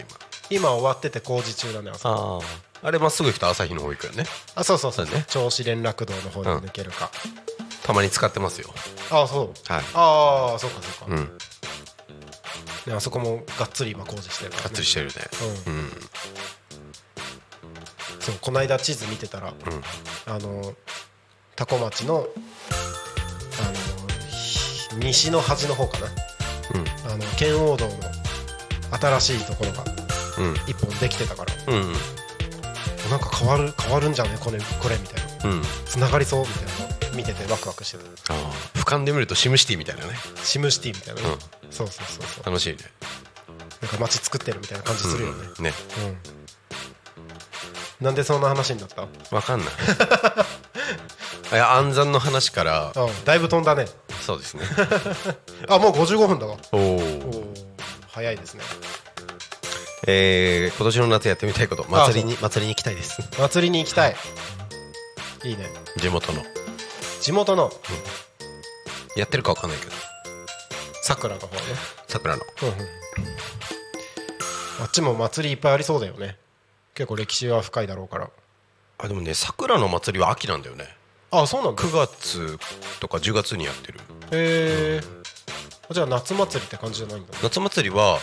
今？今終わってて工事中だねああああれまっすぐ行くと朝日の方行くよね？あそうそうそうそう。ね。銚子連絡道の方に抜けるか、たまに使ってますよ。あそう。はい。ああそうかそうか、うんね、あそこもがっつり今工事してるから、ね、がっつりしてるね。ううん。んそうこの間地図見てたら、うん。あの多古町のあのひ西の端の方かな。あの圏央道の新しいところがうん。一本できてたから。うんうん。なんか変わる変わるんじゃね？これこれみたいな。うん。つながりそうみたいな。の見ててワクワクしてたああ。俯瞰で見るとシムシティみたいなね。シムシティみたいなね、うん。そうそうそうそう。楽しいね。なんか街作ってるみたいな感じするよね。うんね。うん、なんでそんな話になった？わかんない。いや暗算の話からうん。だいぶ飛んだね。そうですね。あもう55分だわ。おお早いですね。えー、今年の夏やってみたいこと。祭りに祭りに行きたいです。祭りに行きたい。いいね。地元の地元の。やってるかわかんないけど。さくらの方ね。桜の。うんうんあっちも祭りいっぱいありそうだよね。結構歴史は深いだろうから。あでもね桜の祭りは秋なんだよね。あそうなんだ。9月とか10月にやってる。へえ。じゃあ夏祭りって感じじゃないんだ。夏祭りは、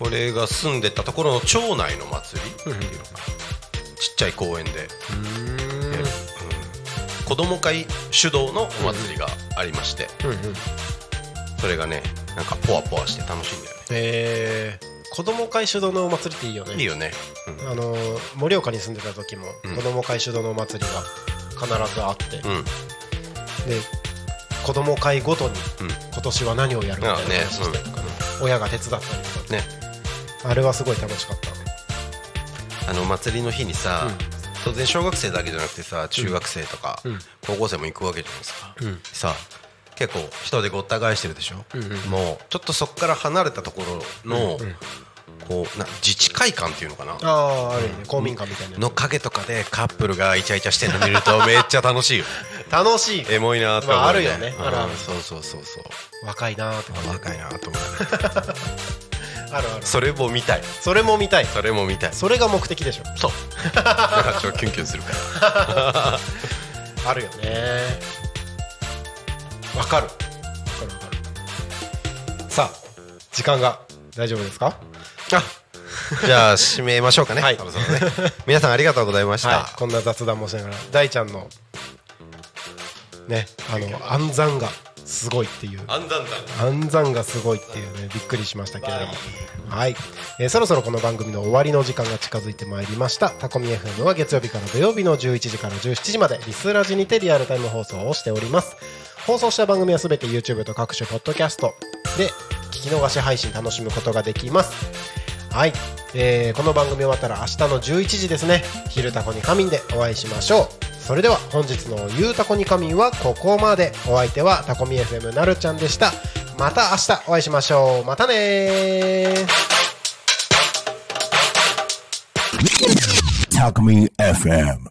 俺が住んでたところの町内の祭りっていうのかな。ちっちゃい公園で。うん子供会主導のお祭りがありまして、うんうんそれがねなんかポワポワして楽しいんだよね。へえ子供会主導のお祭りっていいよね。いいよね、あの盛岡に住んでた時もうん。子供会主導のお祭りが必ずあって、うん、うんで子供会ごとにうん。今年は何をやるみたいなあね。話したりとかね親が手伝ったりとか。ね。あれはすごい楽しかった。あの祭りの日にさ、当然小学生だけじゃなくてさ中学生とか、うん。高校生も行くわけじゃないですか、うん。さ結構人でごった返してるでしょ、うんうん。もうちょっとそこから離れたところの、うんうん。こうな自治会館っていうのかな？あああるよね公民館みたいなやつ。の影とかでカップルがイチャイチャしてるの見ると めっちゃ楽しいよ。楽しいエモいなって思う、まああるよね。うん。あるある。そうそうそうそう。若いなーって。若いなと思う あるある。それも見たい。それも見たい。それも見たい。それが目的でしょ？そう。だからキュンキュンするから。あるよね。わかる。わかるわかる。さあ時間が大丈夫ですか？あじゃあ締めましょうかね、はい。ね。皆さんありがとうございました、はい。こんな雑談もしながら大ちゃんのねあの暗算がすごいっていう。あんだ。んだん暗算がすごいっていうねびっくりしましたけれども。はい、えーそろそろこの番組の終わりの時間が近づいてまいりました。タコミ FM は月曜日から土曜日の11時から17時までリスラジにてリアルタイム放送をしております。放送した番組はすべて YouTube と各種ポッドキャストで聞き逃し配信楽しむことができますはい、えーこの番組終わったら明日の11時ですね「昼たこに仮眠」でお会いしましょう。それでは本日の「ゆうたこに仮眠」はここまで。お相手はタコミ FM なるちゃんでした。また明日お会いしましょう。またねー。Talk Me FM.